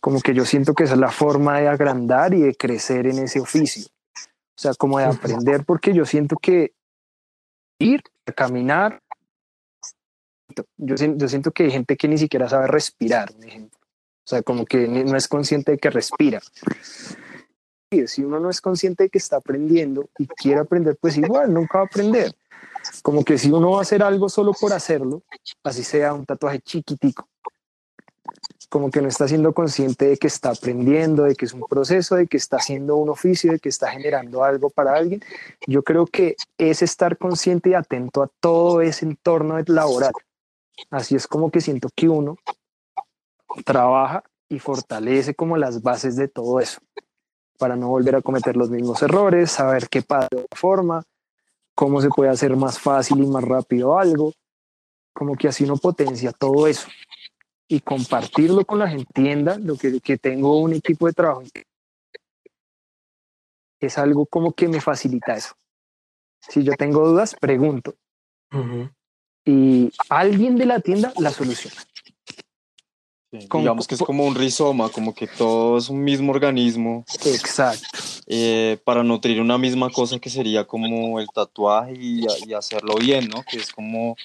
Como que yo siento que esa es la forma de agrandar y de crecer en ese oficio. O sea, como de aprender, porque yo siento que ir, a caminar, yo, yo siento que hay gente que ni siquiera sabe respirar, un ejemplo. O sea, como que no es consciente de que respira. Y si uno no es consciente de que está aprendiendo y quiere aprender, pues igual nunca va a aprender. Como que si uno va a hacer algo solo por hacerlo, así sea un tatuaje chiquitico, como que no está siendo consciente de que está aprendiendo, de que es un proceso, de que está haciendo un oficio, de que está generando algo para alguien. Yo creo que es estar consciente y atento a todo ese entorno laboral. Así es como que siento que uno trabaja y fortalece como las bases de todo eso, para no volver a cometer los mismos errores, saber qué pasa de forma, cómo se puede hacer más fácil y más rápido algo, como que así uno potencia todo eso y compartirlo con la gente, entienda lo que, que tengo un equipo de trabajo es algo como que me facilita eso. Si yo tengo dudas, pregunto. Y alguien de la tienda la soluciona.
Digamos que es como un rizoma, como que todo es un mismo organismo.
Exacto.
Eh, para nutrir una misma cosa que sería como el tatuaje y, y, hacerlo bien, ¿no? Que es como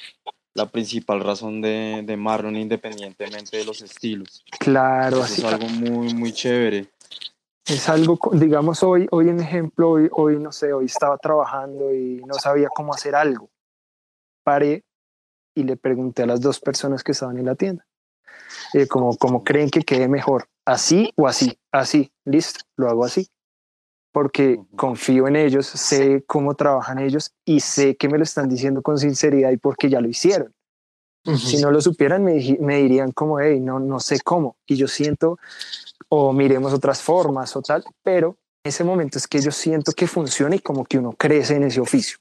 la principal razón de, de Marlon independientemente de los estilos.
Claro,
así. Es algo muy, muy chévere
es algo, digamos, hoy, hoy en ejemplo, hoy, hoy, no sé, hoy estaba trabajando y no sabía cómo hacer algo. Paré y le pregunté a las dos personas que estaban en la tienda, eh, como, como creen que quede mejor, así o así, así, listo, lo hago así. Porque confío en ellos, sé cómo trabajan ellos y sé que me lo están diciendo con sinceridad y porque ya lo hicieron. Si no lo supieran, me, me dirían como, hey, no, no sé cómo. Y yo siento o miremos otras formas o tal, pero ese momento es que yo siento que funciona y como que uno crece en ese oficio.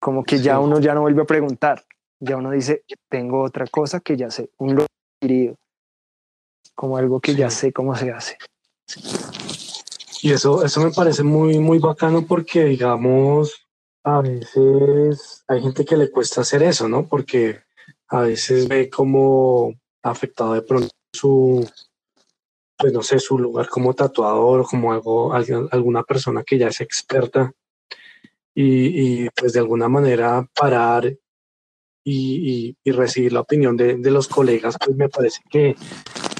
Como que ya uno ya no vuelve a preguntar, ya uno dice, tengo otra cosa que ya sé, un lo como algo que ya sé cómo se hace.
Y eso, eso me parece muy, muy bacano porque, digamos, a veces hay gente que le cuesta hacer eso, ¿no? Porque a veces ve como afectado de pronto su, pues no sé, su lugar como tatuador o como algo, alguna persona que ya es experta y, y pues de alguna manera parar y, y, recibir la opinión de, de, los colegas, pues me parece que,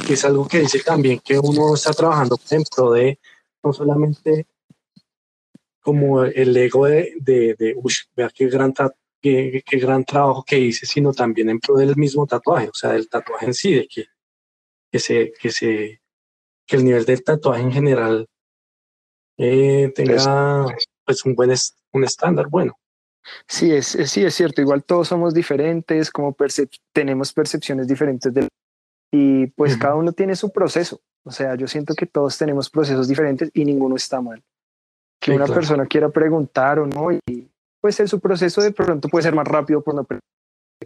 que, es algo que dice también que uno está trabajando en pro de no solamente como el ego de, de, de vea qué gran, qué, qué, gran trabajo que hice, sino también en pro del mismo tatuaje, o sea, del tatuaje en sí, de que, que se, que se que el nivel del tatuaje en general eh, tenga pues un buen un estándar bueno.
Sí es, sí, es cierto. Igual todos somos diferentes, como tenemos percepciones diferentes de y pues cada uno tiene su proceso. O sea, yo siento que todos tenemos procesos diferentes y ninguno está mal. Que una persona quiera preguntar o no, y pues en su proceso de pronto puede ser más rápido por no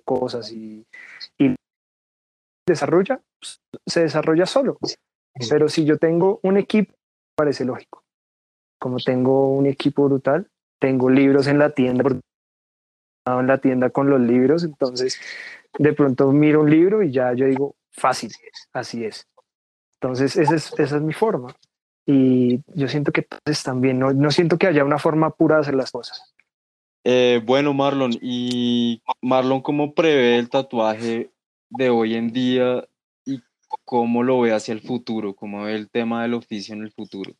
cosas y, y desarrolla, pues, se desarrolla solo. Pero si yo tengo un equipo, parece lógico. Como tengo un equipo brutal, tengo libros en la tienda, en la tienda con los libros, entonces de pronto miro un libro y ya yo digo, fácil, así es. Entonces esa es, esa es mi forma. Y yo siento que entonces también, no, no siento que haya una forma pura de hacer las cosas.
Eh, bueno, Marlon, y Marlon, ¿cómo prevé el tatuaje de hoy en día cómo lo ve hacia el futuro, cómo ve el tema del oficio en el futuro.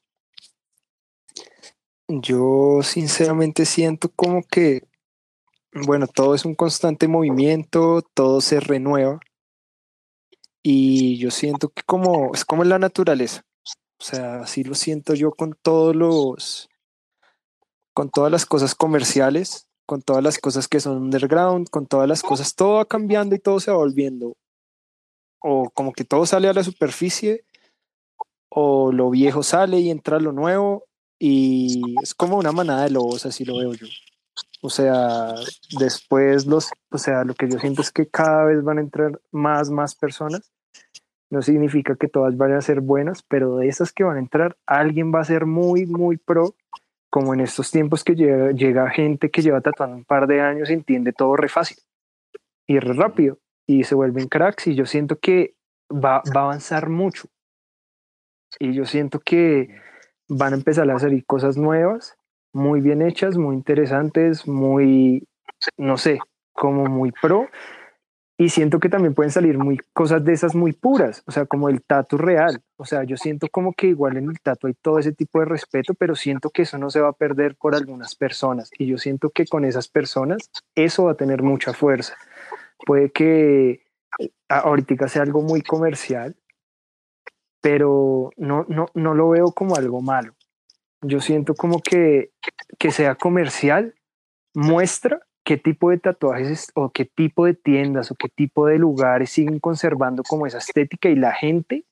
Yo sinceramente siento como que, bueno, todo es un constante movimiento, todo se renueva. Y yo siento que como es como la naturaleza, o sea, así lo siento yo con todos los, con todas las cosas comerciales, con todas las cosas que son underground, con todas las cosas, todo va cambiando y todo se va volviendo. O como que todo sale a la superficie, o lo viejo sale y entra lo nuevo, y es como una manada de lobos, así lo veo yo. O sea, después los, o sea, lo que yo siento es que cada vez van a entrar más, más personas. No significa que todas vayan a ser buenas, pero de esas que van a entrar, alguien va a ser muy, muy pro, como en estos tiempos que llega, llega gente que lleva tatuando un par de años entiende todo re fácil y re rápido y se vuelven cracks y yo siento que va, va a avanzar mucho. Y yo siento que van a empezar a salir cosas nuevas, muy bien hechas, muy interesantes, muy, no sé, como muy pro. Y siento que también pueden salir muy cosas de esas muy puras, o sea, como el tatu real. O sea, yo siento como que igual en el tatu hay todo ese tipo de respeto, pero siento que eso no se va a perder por algunas personas. Y yo siento que con esas personas eso va a tener mucha fuerza puede que eh, ahorita sea algo muy comercial, pero no, no, no lo veo como algo malo. Yo siento como que, que sea comercial muestra qué tipo de tatuajes o qué tipo de tiendas o qué tipo de lugares siguen conservando como esa estética y la gente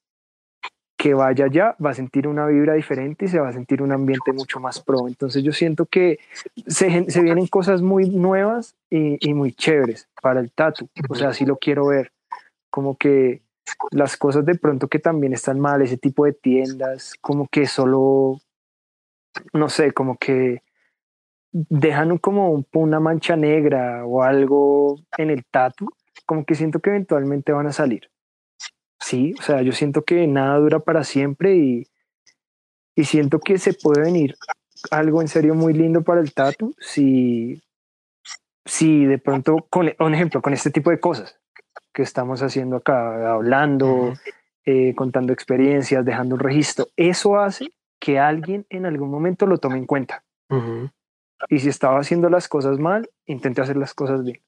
que vaya allá va a sentir una vibra diferente y se va a sentir un ambiente mucho más pro. Entonces yo siento que se, se vienen cosas muy nuevas y, y, muy chéveres para el tatu. O sea, así lo quiero ver. Como que las cosas de pronto que también están mal, ese tipo de tiendas, como que solo, no sé, como que dejan como una mancha negra o algo en el tatu, como que siento que eventualmente van a salir. Sí, o sea, yo siento que nada dura para siempre y, y siento que se puede venir algo en serio muy lindo para el tatu si, si de pronto, con un ejemplo, con este tipo de cosas que estamos haciendo acá, hablando, eh, contando experiencias, dejando un registro, eso hace que alguien en algún momento lo tome en cuenta. Y si estaba haciendo las cosas mal, intente hacer las cosas bien.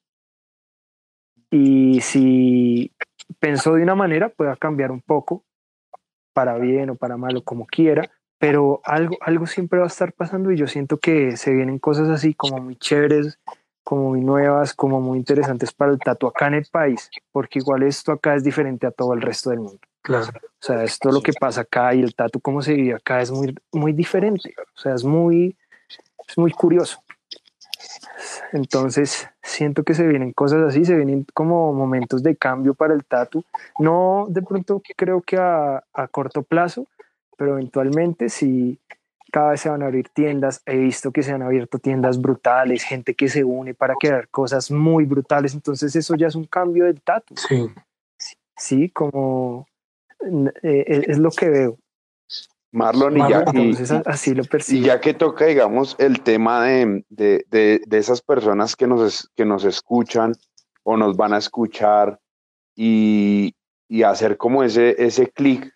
Y si pensó de una manera, pueda cambiar un poco, para bien o para mal o como quiera, pero algo, algo siempre va a estar pasando y yo siento que se vienen cosas así como muy chéveres, como muy nuevas, como muy interesantes para el tatu acá en el país, porque igual esto acá es diferente a todo el resto del mundo.
Claro.
O sea, esto lo que pasa acá y el tatu como se vive acá es muy, muy diferente. O sea, es muy, es muy curioso. Entonces, siento que se vienen cosas así, se vienen como momentos de cambio para el tatu. No de pronto creo que a, a corto plazo, pero eventualmente sí, cada vez se van a abrir tiendas. He visto que se han abierto tiendas brutales, gente que se une para crear cosas muy brutales. Entonces, eso ya es un cambio del tatu.
Sí.
Sí, como eh, es lo que veo.
Marlon, y ya, y,
así lo
y ya que toca, digamos, el tema de, de, de, de, esas personas que nos, que nos escuchan o nos van a escuchar y, y hacer como ese, ese clic,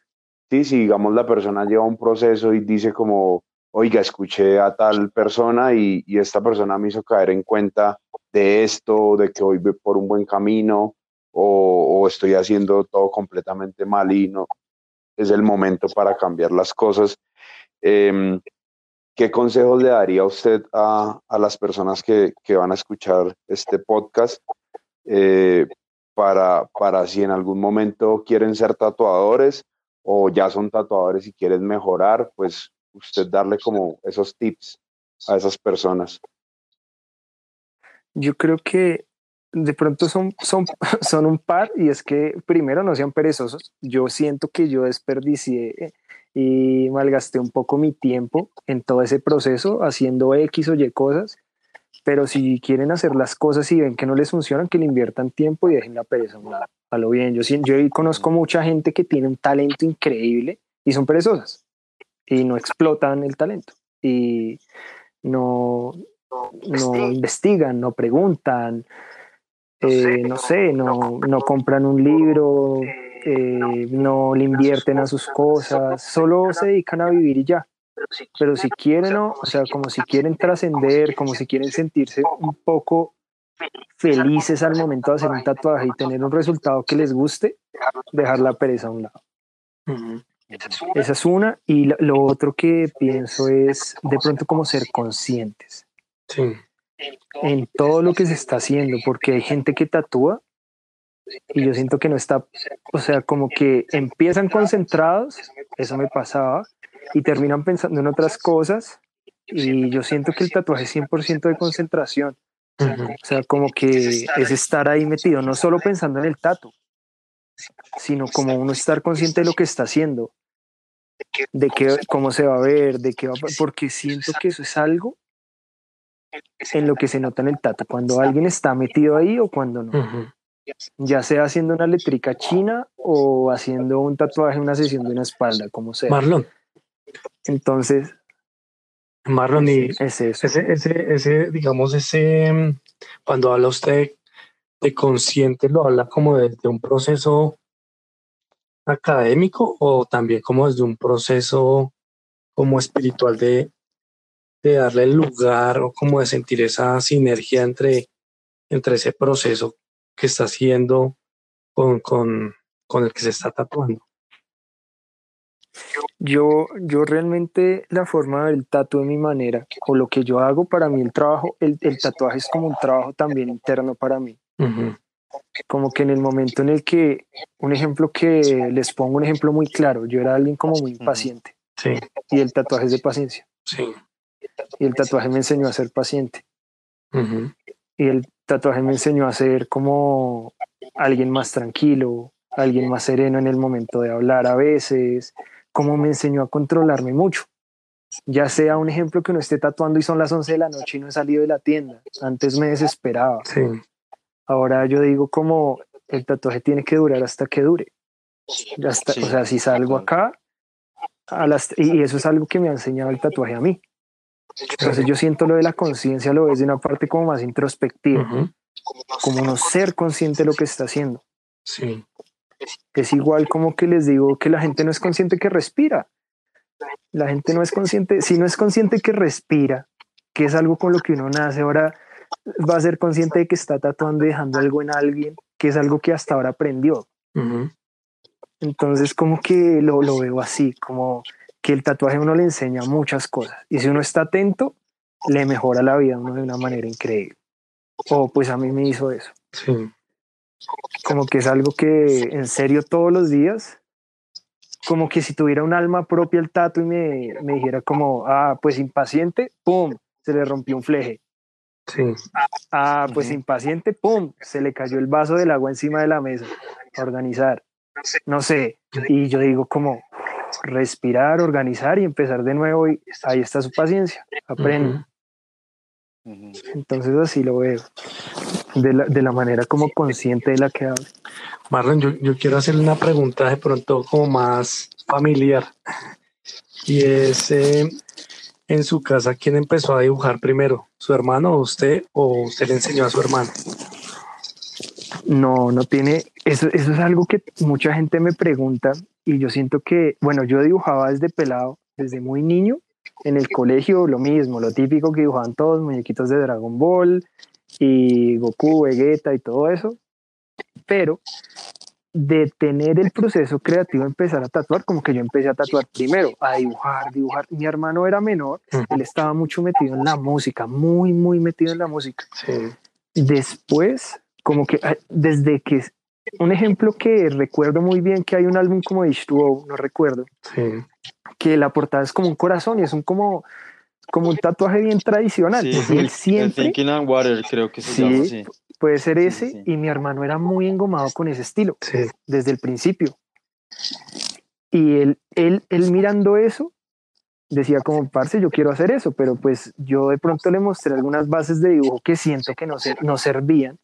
¿sí? si digamos la persona lleva un proceso y dice como, oiga, escuché a tal persona y, y esta persona me hizo caer en cuenta de esto, de que hoy voy por un buen camino o, estoy haciendo todo completamente mal y no, es el momento para cambiar las cosas. Eh, ¿Qué consejos le daría usted a, a las personas que, que, van a escuchar este podcast eh, para, para si en algún momento quieren ser tatuadores o ya son tatuadores y quieren mejorar, pues usted darle como esos tips a esas personas?
Yo creo que de pronto son, son, son un par y es que primero no sean perezosos. Yo siento que yo desperdicié y malgasté un poco mi tiempo en todo ese proceso haciendo X o Y cosas, pero si quieren hacer las cosas y ven que no les funcionan, que le inviertan tiempo y dejen la pereza a un lado. A lo bien, yo, yo conozco mucha gente que tiene un talento increíble y son perezosas y no explotan el talento y no, no investigan, no preguntan, eh, no sé, no, no compran un libro, eh, no le invierten a sus cosas, solo se dedican a vivir y ya. Pero si quieren, o sea, como si quieren trascender, como si quieren sentirse un poco felices al momento de hacer un tatuaje y tener un resultado que les guste, dejar la pereza a un lado. Esa es una. Y lo otro que pienso es de pronto como ser conscientes.
Sí
en todo lo que se está haciendo, porque hay gente que tatúa y yo siento que no está, o sea, como que empiezan concentrados, eso me pasaba, y terminan pensando en otras cosas, y yo siento que el tatuaje es 100% de concentración. O sea, como que es estar ahí metido, no solo pensando en el tatu, sino como uno estar consciente de lo que está haciendo, de que, cómo se va a ver, de qué va porque siento que eso es algo en lo que se nota en el tatu, cuando alguien está metido ahí o cuando no. Ya sea haciendo una letrica china o haciendo un tatuaje, una sesión de una espalda, como sea.
Marlon.
Entonces.
Marlon, y
es eso.
Ese, ese, ese, digamos, ese, cuando habla usted de consciente, lo habla como desde un proceso académico o también como desde un proceso como espiritual de, de darle el lugar o como de sentir esa sinergia entre, entre ese proceso que está haciendo con, con, con el que se está tatuando.
Yo, yo realmente la forma del tatu de mi manera o lo que yo hago para mí el trabajo, el, el tatuaje es como un trabajo también interno para mí.
Uh -huh.
como que en el momento en el que, un ejemplo que les pongo un ejemplo muy claro, yo era alguien como muy impaciente
Sí,
y el tatuaje es de paciencia
sí.
Y el tatuaje me enseñó a ser paciente y el tatuaje me enseñó a ser como alguien más tranquilo, alguien más sereno en el momento de hablar a veces, como me enseñó a controlarme mucho. Ya sea un ejemplo que uno esté tatuando y son las 11 de la noche y no he salido de la tienda. Antes me desesperaba.
Sí,
Ahora yo digo como el tatuaje tiene que durar hasta que dure. Hasta-
Sí,
o sea, si salgo acá, a las, y eso es algo que me ha enseñado el tatuaje a mí. Entonces yo siento lo de la conciencia, lo ves de una parte como más introspectiva, como no ser consciente de lo que está haciendo.
sí,
Es igual como que les digo que la gente no es consciente que respira. La gente no es consciente, si no es consciente que respira, que es algo con lo que uno nace, ahora va a ser consciente de que está tatuando y dejando algo en alguien, que es algo que hasta ahora aprendió. Entonces como que lo, lo veo así, como que el tatuaje a uno le enseña muchas cosas y si uno está atento, le mejora la vida a uno de una manera increíble. O pues a mí me hizo eso.
sí,
como que es algo que en serio todos los días, como que si tuviera un alma propia el tato y me, me dijera como, ah, pues impaciente, ¡pum! Se le rompió un fleje.
sí,
Ah, pues impaciente, ¡pum! Se le cayó el vaso del agua encima de la mesa. A organizar. No sé. Y yo digo como respirar, organizar y empezar de nuevo y ahí está su paciencia. Aprende. Entonces así lo veo. De la, de la manera como consciente de la que hablo.
Marlon, yo, yo quiero hacerle una pregunta de pronto como más familiar. Y es, eh, en su casa, ¿quién empezó a dibujar primero? ¿Su hermano o usted? ¿O usted le enseñó a su hermano?
No, no tiene, eso, eso es algo que mucha gente me pregunta y yo siento que, bueno, yo dibujaba desde pelado, desde muy niño, en el colegio lo mismo, lo típico que dibujaban todos, muñequitos de Dragon Ball y Goku, Vegeta y todo eso, pero de tener el proceso creativo, empezar a tatuar, como que yo empecé a tatuar primero, a dibujar, dibujar. Mi hermano era menor, él estaba mucho metido en la música, muy, muy metido en la música
Sí,
después, como que ah, desde que un ejemplo que recuerdo muy bien que hay un álbum como H2O, no recuerdo,
sí,
que la portada es como un corazón y es un como como un tatuaje bien tradicional.
Sí,
y él
el
siempre
Thinking and Water creo que se
Sí.
llama así.
puede ser ese
sí.
y mi hermano era muy engomado con ese estilo
sí,
desde el principio. Y él, él, él mirando eso, decía como, parce, yo quiero hacer eso, pero pues yo de pronto le mostré algunas bases de dibujo que siento que no, se, no servían,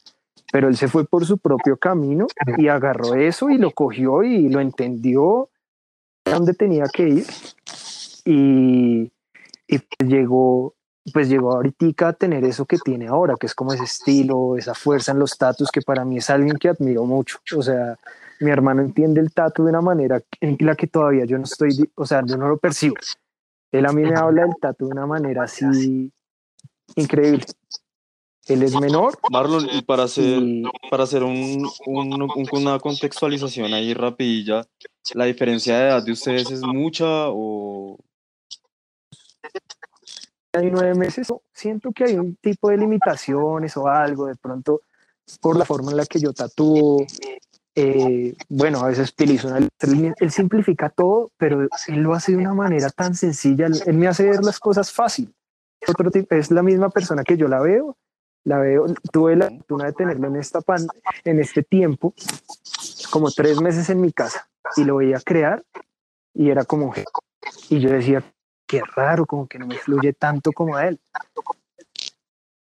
pero él se fue por su propio camino y agarró eso y lo cogió y lo entendió a dónde tenía que ir y, y pues llegó pues llegó ahorita a tener eso que tiene ahora, que es como ese estilo, esa fuerza en los tatus, que para mí es alguien que admiro mucho. O sea, mi hermano entiende el tatu de una manera en la que todavía yo no estoy, o sea, yo no lo percibo. Él a mí me habla del tatu de una manera así increíble. Él es menor
Marlon, y para hacer,
y
para hacer un, un- un- una contextualización ahí rapidilla, ¿la diferencia de edad de ustedes es mucha o...?
hay nueve meses, siento que hay un tipo de limitaciones o algo, de pronto por la forma en la que yo tatúo. eh, bueno, a veces utilizo una letra, él, simplifica todo, pero él lo hace de una manera tan sencilla, él, él me hace ver las cosas fácil. Otro tipo, es la misma persona que yo la veo, la veo, tuve la fortuna de tenerlo en, esta pan, en este tiempo, como tres meses en mi casa, y lo veía crear, y era como, y yo decía, qué raro, como que no me fluye tanto como a él.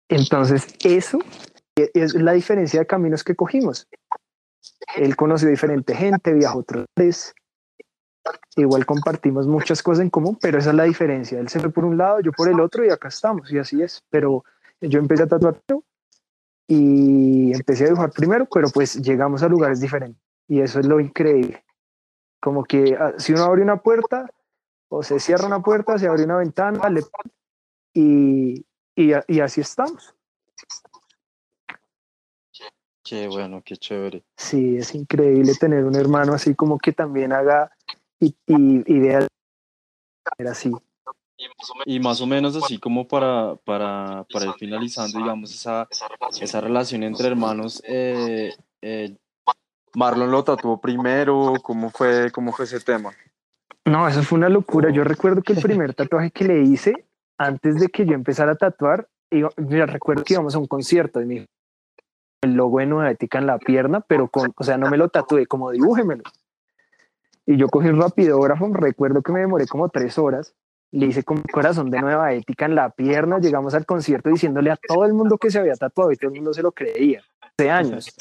Entonces, eso e- es la diferencia de caminos que cogimos. Él conoció diferente gente, viajó otros lugares. Igual compartimos muchas cosas en común, pero esa es la diferencia. Él se fue por un lado, yo por el otro y acá estamos, y así es. Pero yo empecé a tatuar y empecé a dibujar primero, pero pues llegamos a lugares diferentes. Y eso es lo increíble. Como que ah, si uno abre una puerta, o se cierra una puerta, se abre una ventana, le- y, y, así estamos.
Qué bueno, qué chévere.
Sí, es increíble tener un hermano así como que también haga y, y, y vea así.
Y más o menos así como para, para, para ir finalizando, digamos, esa, esa relación entre hermanos, eh, eh, Marlon lo tatuó primero, ¿cómo fue, cómo fue ese tema?
No, eso fue una locura. Yo recuerdo que el primer tatuaje que le hice, antes de que yo empezara a tatuar, yo recuerdo que íbamos a un concierto y me dijo el logo de Nueva Ética en la pierna, pero con, o sea, no me lo tatué, como dibújemelo. Y yo cogí un rapidógrafo, recuerdo que me demoré como tres horas, le hice con corazón de Nueva Ética en la pierna, llegamos al concierto diciéndole a todo el mundo que se había tatuado y todo el mundo se lo creía, hace años.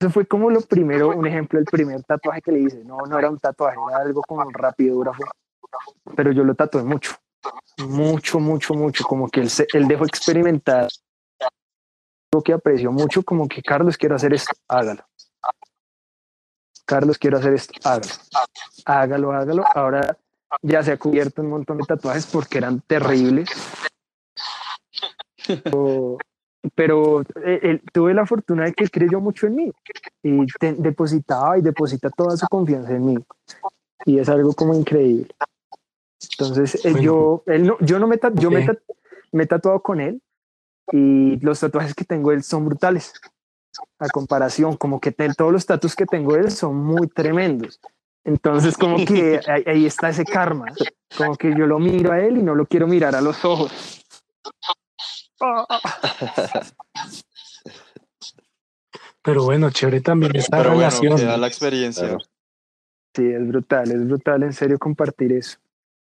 Eso fue como lo primero, un ejemplo, el primer tatuaje que le hice. No, no era un tatuaje, era algo como un rapidógrafo, pero yo lo tatué mucho, mucho, mucho, mucho, como que él, él dejó experimentar lo que aprecio mucho, como que Carlos, quiero hacer esto, hágalo. Carlos, quiero hacer esto, hágalo. Hágalo, hágalo. Ahora ya se ha cubierto un montón de tatuajes porque eran terribles. pero, eh, tuve la fortuna de que él creyó mucho en mí y depositaba y deposita toda su confianza en mí. Y es algo como increíble. Entonces, eh, yo, él no, yo no me, yo me, me he tatuado con él, y los tatuajes que tengo él son brutales. A comparación, como que todos los tatuajes que tengo él son muy tremendos. Entonces, como que ahí, está ese karma. Como que yo lo miro a él y no lo quiero mirar a los ojos.
Pero bueno, chévere también esta relación.
Bueno, la experiencia.
Sí, es brutal, es brutal en serio compartir eso.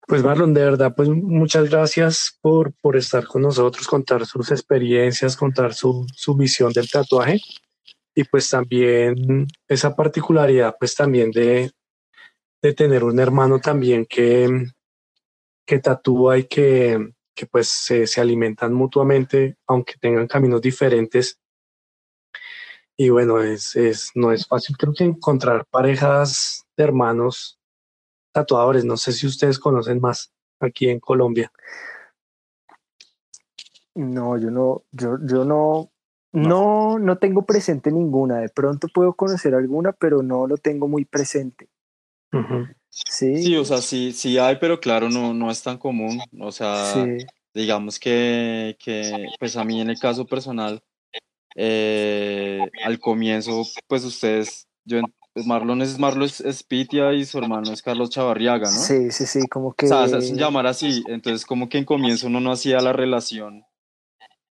Pues Marlon, de verdad, pues muchas gracias por, por estar con nosotros, contar sus experiencias, contar su, su visión del tatuaje y pues también esa particularidad pues también de, de tener un hermano también que, que tatúa y que, que pues se, se, alimentan mutuamente, aunque tengan caminos diferentes. Y bueno, es, es, no es fácil creo que encontrar parejas de hermanos tatuadores. No sé si ustedes conocen más aquí en Colombia.
No, yo no, yo, yo no, no, no tengo presente ninguna. De pronto puedo conocer alguna, pero no lo tengo muy presente.
Sí. Sí, o sea, sí, sí hay, pero claro, no, no es tan común. O sea, digamos que, que, pues a mí en el caso personal, eh, al comienzo, pues ustedes, yo pues Marlon es Marlon es, Pitia y su hermano es Carlos Chavarriaga, ¿no?
Sí, sí, sí, como que...
O sea, se llamar así, entonces como que en comienzo uno no hacía la relación,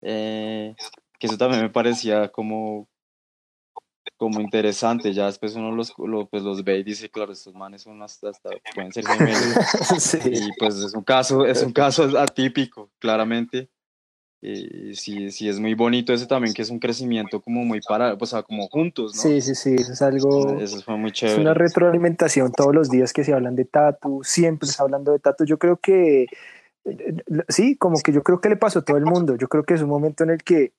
eh, que eso también me parecía como, como interesante, ya después uno los, pues los ve y dice, claro, estos manes son hasta, hasta pueden ser gemelos, sí. y pues es un caso, es un caso atípico, claramente, y sí, sí, es muy bonito ese también, que es un crecimiento como muy para, o sea, como juntos, ¿no?
Sí, sí, sí, eso es algo...
Eso fue muy chévere.
Es una retroalimentación todos los días que se hablan de tatu, siempre se hablando de tatu. Yo creo que, sí, como que yo creo que le pasó a todo el mundo. Yo creo que es un momento en el que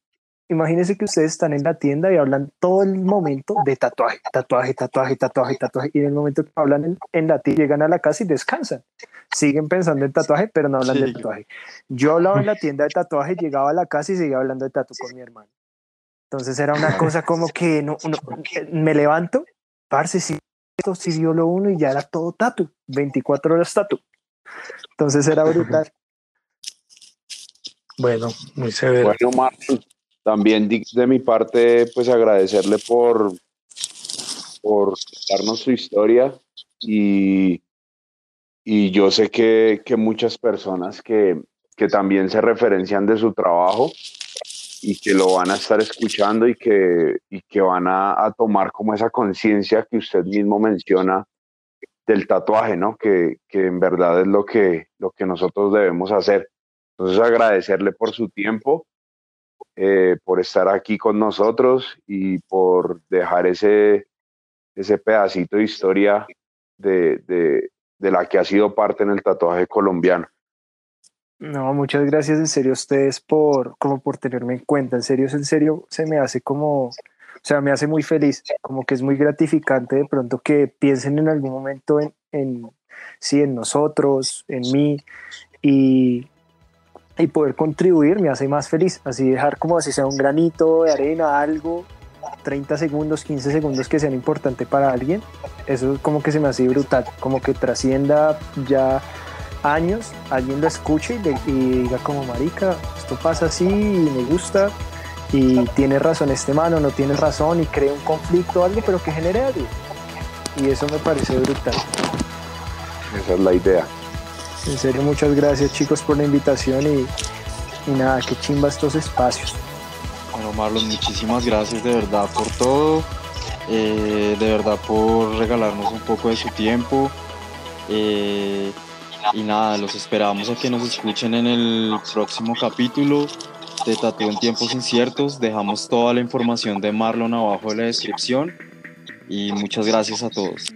Imagínense que ustedes están en la tienda y hablan todo el momento de tatuaje, tatuaje, tatuaje, tatuaje, tatuaje. Y en el momento que hablan en, la tienda, llegan a la casa y descansan. Siguen pensando en tatuaje, pero no hablan de tatuaje. Yo hablaba en la tienda de tatuaje, llegaba a la casa y seguía hablando de tatu con mi hermano. Entonces era una cosa como que no, me levanto, parce, si esto si dio lo uno y ya era todo tatu, 24 horas tatu. Entonces era brutal.
Bueno, muy severo.
Bueno, Martín, también de mi parte, pues agradecerle por, por darnos su historia y, y yo sé que, que muchas personas que, que, también se referencian de su trabajo y que lo van a estar escuchando y que, y que van a, a tomar como esa conciencia que usted mismo menciona del tatuaje, ¿no? Que, que en verdad es lo que, lo que nosotros debemos hacer. Entonces agradecerle por su tiempo eh, por estar aquí con nosotros y por dejar ese, ese pedacito de historia de, de, de la que ha sido parte en el tatuaje colombiano.
No, muchas gracias en serio a ustedes por, como por tenerme en cuenta. En serio, en serio, se me hace como, o sea, me hace muy feliz, como que es muy gratificante de pronto que piensen en algún momento en, en sí, en nosotros, en mí, y, y poder contribuir me hace más feliz. Así dejar como así sea un granito de arena, algo, 30 segundos, 15 segundos que sean importantes para alguien, eso como que se me hace brutal, como que trascienda ya años, alguien lo escuche y, diga como marica, esto pasa así y me gusta y tiene razón este mano, no tiene razón y crea un conflicto o algo, pero que genere algo. Y eso me parece brutal.
Esa es la idea.
En serio, muchas gracias chicos por la invitación y, nada, qué chimba estos espacios.
Bueno, Marlon, muchísimas gracias de verdad por todo, eh, de verdad por regalarnos un poco de su tiempo. eh, y nada, los esperamos a que nos escuchen en el próximo capítulo de Tatú en tiempos inciertos. Dejamos toda la información de Marlon abajo en la descripción. Y muchas gracias a todos.